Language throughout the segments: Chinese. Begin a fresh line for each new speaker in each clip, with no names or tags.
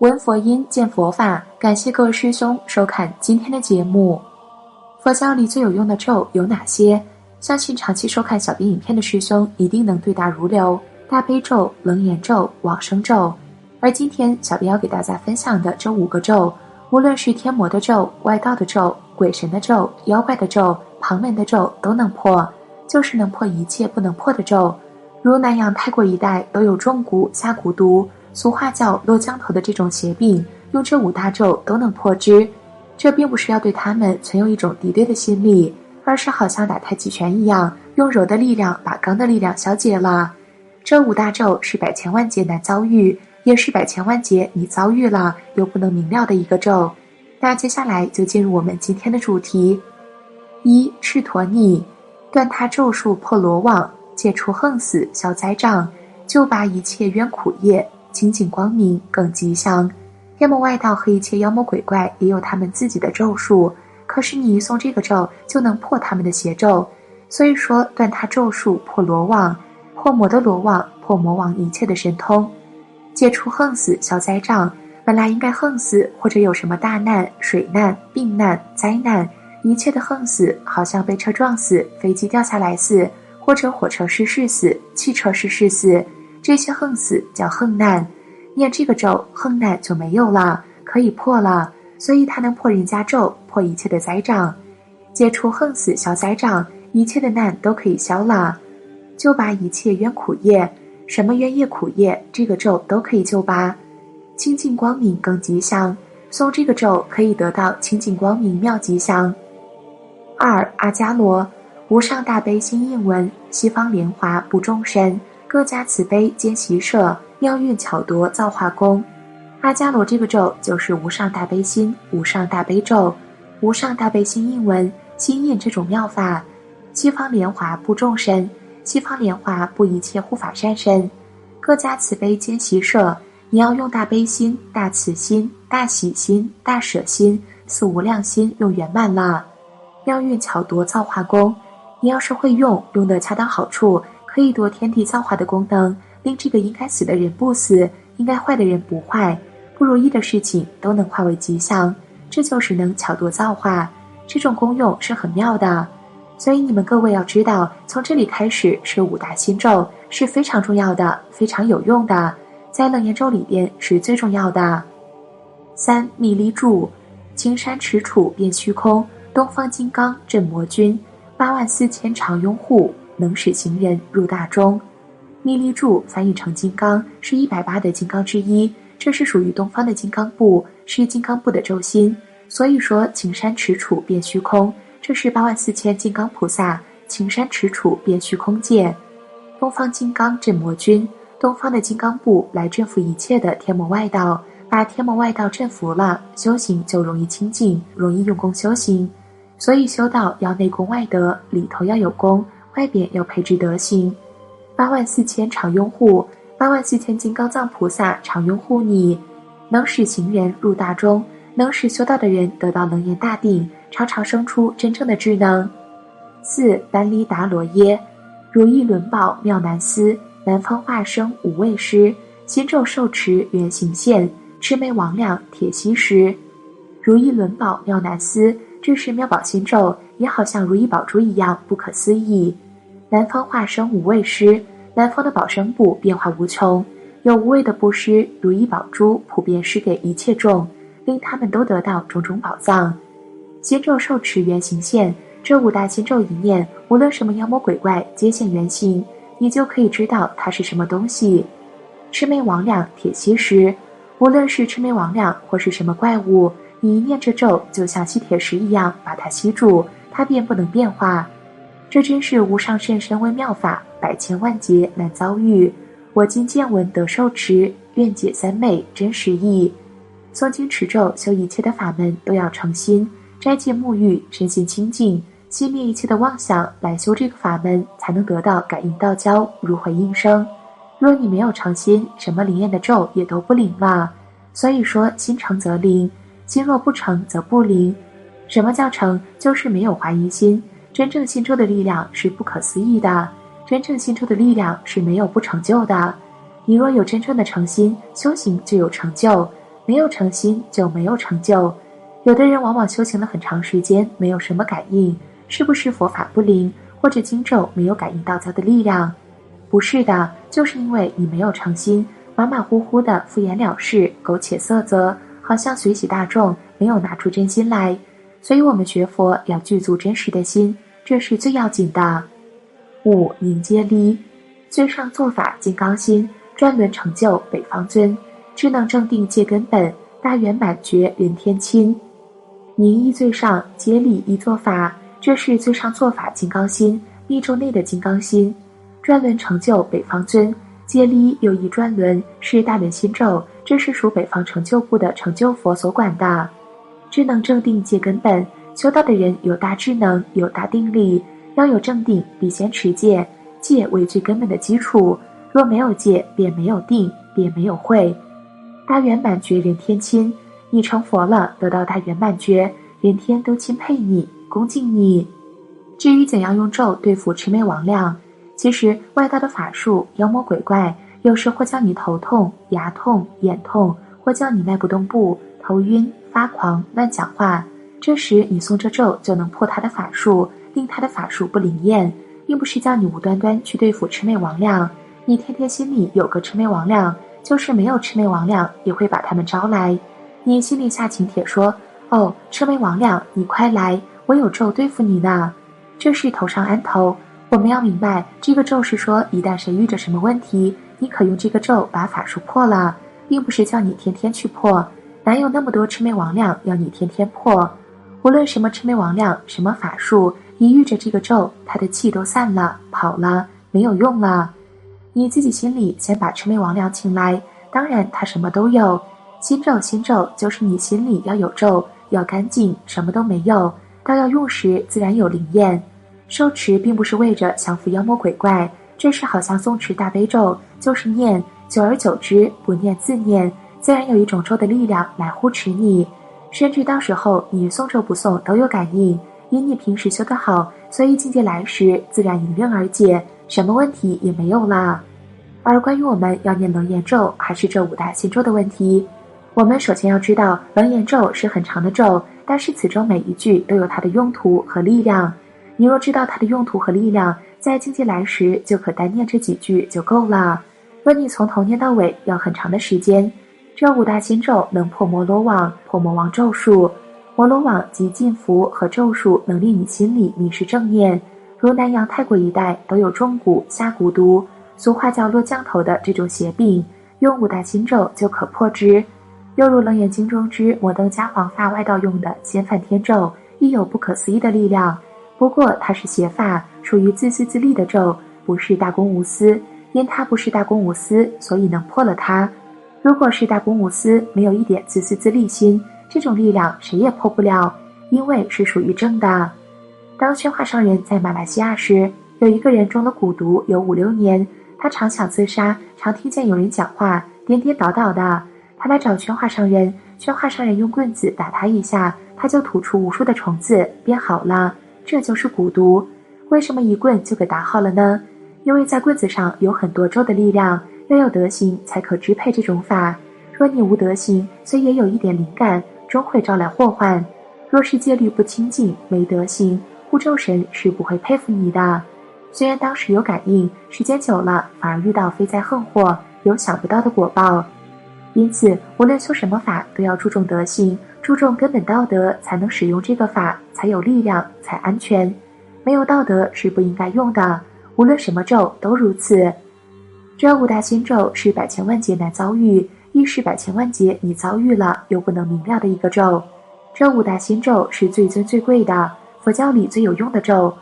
闻佛音，见佛法。感谢各位师兄收看今天的节目。佛教里最有用的咒有哪些？相信长期收看小编影片的师兄一定能对答如流。大悲咒、楞严咒、往生咒。而今天小编要给大家分享的这五个咒，无论是天魔的咒、外道的咒、鬼神的咒、妖怪的咒、旁门的咒，都能破，就是能破一切不能破的咒。如南阳泰国一带都有中蛊、下蛊毒。俗话叫落江头的这种邪病，用这五大咒都能破之。这并不是要对他们存有一种敌对的心理，而是好像打太极拳一样，用柔的力量把刚的力量消解了。这五大咒是百千万劫难遭遇，也是百千万劫你遭遇了又不能明了的一个咒。那接下来就进入我们今天的主题：一赤陀逆，断他咒术破罗网，解除横死消灾障，救拔一切冤苦业。清净光明更吉祥，天魔外道和一切妖魔鬼怪也有他们自己的咒术，可是你一诵这个咒就能破他们的邪咒。所以说，断他咒术破罗网，破魔的罗网，破魔王一切的神通，解除横死消灾障。本来应该横死或者有什么大难、水难、病难、灾难，一切的横死，好像被车撞死、飞机掉下来死，或者火车失事死、汽车失事死。这些横死叫横难，念这个咒，横难就没有了，可以破了。所以它能破人家咒，破一切的灾障，解除横死消灾障，一切的难都可以消了，就把一切冤苦业，什么冤业苦业，这个咒都可以救拔。清净光明更吉祥，诵这个咒可以得到清净光明妙吉祥。二阿伽罗，无上大悲心印文，西方莲华不众生。各家慈悲兼习舍，妙运巧夺造化功。阿伽罗这个咒就是无上大悲心、无上大悲咒、无上大悲心印文、心印这种妙法。西方莲华布众生，西方莲华布一切护法善身。各家慈悲兼习舍，你要用大悲心、大慈心、大喜心、大舍心、四无量心用圆满了。妙运巧夺造化功，你要是会用，用的恰当好处。可以夺天地造化的功能，令这个应该死的人不死，应该坏的人不坏，不如意的事情都能化为吉祥。这就是能巧夺造化，这种功用是很妙的。所以你们各位要知道，从这里开始是五大心咒，是非常重要的，非常有用的，在楞严咒里边是最重要的。三密力柱，青山持杵变虚空，东方金刚镇魔君，八万四千常拥护。能使行人入大中，密力柱翻译成金刚，是一百八的金刚之一。这是属于东方的金刚部，是金刚部的轴心。所以说，青山持杵变虚空，这是八万四千金刚菩萨青山持杵变虚空界。东方金刚镇魔君，东方的金刚部来镇服一切的天魔外道，把天魔外道镇服了，修行就容易清净，容易用功修行。所以修道要内功外德，里头要有功。外边要配置德行，八万四千常拥护，八万四千金刚藏菩萨常拥护你，能使行人入大中，能使修道的人得到能言大定，常常生出真正的智能。四班离达罗耶，如意轮宝妙难思，南方化生五位师，心咒受持圆形现，魑魅魍魉铁西石，如意轮宝妙难思，这是妙宝心咒，也好像如意宝珠一样不可思议。南方化生无畏师，南方的宝生部变化无穷，有无畏的布施，如意宝珠普遍施给一切众，令他们都得到种种宝藏。心咒受持圆形现，这五大心咒一念，无论什么妖魔鬼怪皆现原形，你就可以知道它是什么东西。魑魅魍魉铁吸石，无论是魑魅魍魉或是什么怪物，你一念这咒，就像吸铁石一样把它吸住，它便不能变化。这真是无上甚深微妙法，百千万劫难遭遇。我今见闻得受持，愿解三昧真实义。诵经持咒修一切的法门都要诚心，斋戒沐浴，身心清净，熄灭一切的妄想，来修这个法门，才能得到感应道交，如回应声。若你没有诚心，什么灵验的咒也都不灵了。所以说，心诚则灵，心若不诚则不灵。什么叫诚？就是没有怀疑心。真正心咒的力量是不可思议的，真正心咒的力量是没有不成就的。你若有真正的诚心，修行就有成就。没有诚心就没有成就。有的人往往修行了很长时间，没有什么感应，是不是佛法不灵，或者经咒没有感应道教的力量？不是的，就是因为你没有诚心，马马虎虎的敷衍了事，苟且色泽，好像随喜大众，没有拿出真心来。所以，我们学佛要具足真实的心，这是最要紧的。五凝接力，最上做法金刚心，专轮成就北方尊，智能正定界根本，大圆满觉人天亲。凝意最上，接力一做法，这是最上做法金刚心，密咒内的金刚心，转轮成就北方尊。接力有一转轮，是大轮心咒，这是属北方成就部的成就佛所管的。智能正定戒根本，修道的人有大智能，有大定力，要有正定，必先持戒，戒为最根本的基础。若没有戒，便没有定，便没有慧。大圆满觉人天亲。你成佛了，得到大圆满觉，人天都钦佩你，恭敬你。至于怎样用咒对付魑魅魍魉，其实外道的法术，妖魔鬼怪有时会叫你头痛、牙痛、眼痛，或叫你迈不动步、头晕、发狂、乱讲话。这时你诵着咒就能破他的法术，令他的法术不灵验，并不是叫你无端端去对付魑魅魍魉。你天天心里有个魑魅魍魉，就是没有魑魅魍魉，也会把他们招来。你心里下请帖说：“哦，魑魅魍魉，你快来，我有咒对付你呢。”这是头上安头。我们要明白，这个咒是说，一旦谁遇着什么问题，你可用这个咒把法术破了，并不是叫你天天去破。哪有那么多魑魅魍魉要你天天破？无论什么魑魅魍魉，什么法术，一遇着这个咒，他的气都散了，跑了，没有用了。你自己心里先把魑魅魍魉请来，当然他什么都有。心咒，心咒就是你心里要有咒，要干净，什么都没有，到要用时自然有灵验。受持并不是为着降服妖魔鬼怪，这是好像诵持大悲咒，就是念，久而久之不念自念，自然有一种咒的力量来护持你，甚至到时候你诵咒不诵都有感应。因你平时修得好，所以境界来时自然迎刃而解，什么问题也没有了。而关于我们要念楞严咒还是这五大心咒的问题。我们首先要知道，楞严咒是很长的咒，但是此咒每一句都有它的用途和力量。你若知道它的用途和力量，在境界来时就可单念这几句就够了。若你从头念到尾，要很长的时间。这五大心咒能破摩罗网、破魔王咒术。摩罗网及禁符和咒术能令你心里迷失正念。如南洋、泰国一带都有中蛊、下蛊毒，俗话叫落降头的这种邪病，用五大心咒就可破之。又如《楞严经》中之摩登伽黄发外道用的仙梵天咒，亦有不可思议的力量。不过它是邪法，属于自私自利的咒，不是大公无私。因它不是大公无私，所以能破了它。如果是大公无私，没有一点自私自利心，这种力量谁也破不了，因为是属于正的。当宣化上人在马来西亚时，有一个人中了蛊毒有五六年，他常想自杀，常听见有人讲话，颠颠倒倒的。他来找宣化上人，宣化上人用棍子打他一下，他就吐出无数的虫子，变好了。这就是蛊毒。为什么一棍就给打好了呢？因为在棍子上有很多咒的力量，要有德行才可支配这种法。若你无德行，虽也有一点灵感，终会招来祸患。若是戒律不清净，没德行，护咒神是不会佩服你的。虽然当时有感应，时间久了反而遇到飞灾横祸，有想不到的果报。因此，无论修什么法，都要注重德行，注重根本道德，才能使用这个法，才有力量，才安全。没有道德是不应该用的。无论什么咒都如此。这五大心咒是百千万劫难遭遇，亦是百千万劫你遭遇了又不能明了的一个咒。这五大心咒是最尊最贵的，佛教里最有用的咒。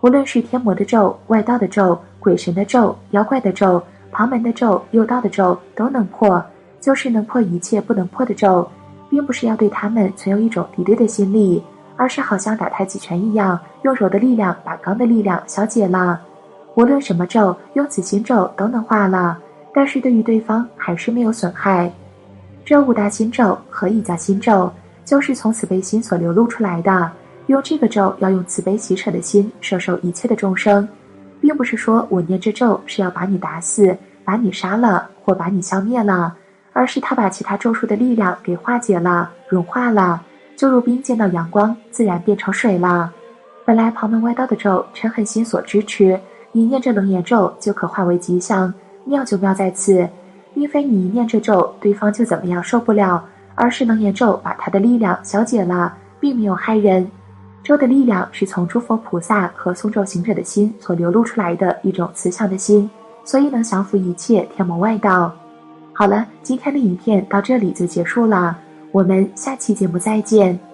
无论是天魔的咒、外道的咒、鬼神的咒、妖怪的咒、旁门的咒、右道的咒，都能破。就是能破一切不能破的咒，并不是要对他们存有一种敌对的心理，而是好像打太极拳一样，用柔的力量把刚的力量消解了。无论什么咒，用此心咒都能化了，但是对于对方还是没有损害。这五大心咒何以叫心咒？就是从慈悲心所流露出来的。用这个咒要用慈悲喜舍的心摄受一切的众生，并不是说我念这咒是要把你打死、把你杀了或把你消灭了。而是他把其他咒术的力量给化解了、融化了，就如冰见到阳光，自然变成水了。本来旁门外道的咒，陈狠心所支持，你念这楞严咒就可化为吉祥，妙就妙在此，并非你一念这咒，对方就怎么样受不了，而是楞严咒把他的力量消解了，并没有害人。咒的力量是从诸佛菩萨和诵咒行者的心所流露出来的一种慈祥的心，所以能降服一切天魔外道。好了，今天的影片到这里就结束了，我们下期节目再见。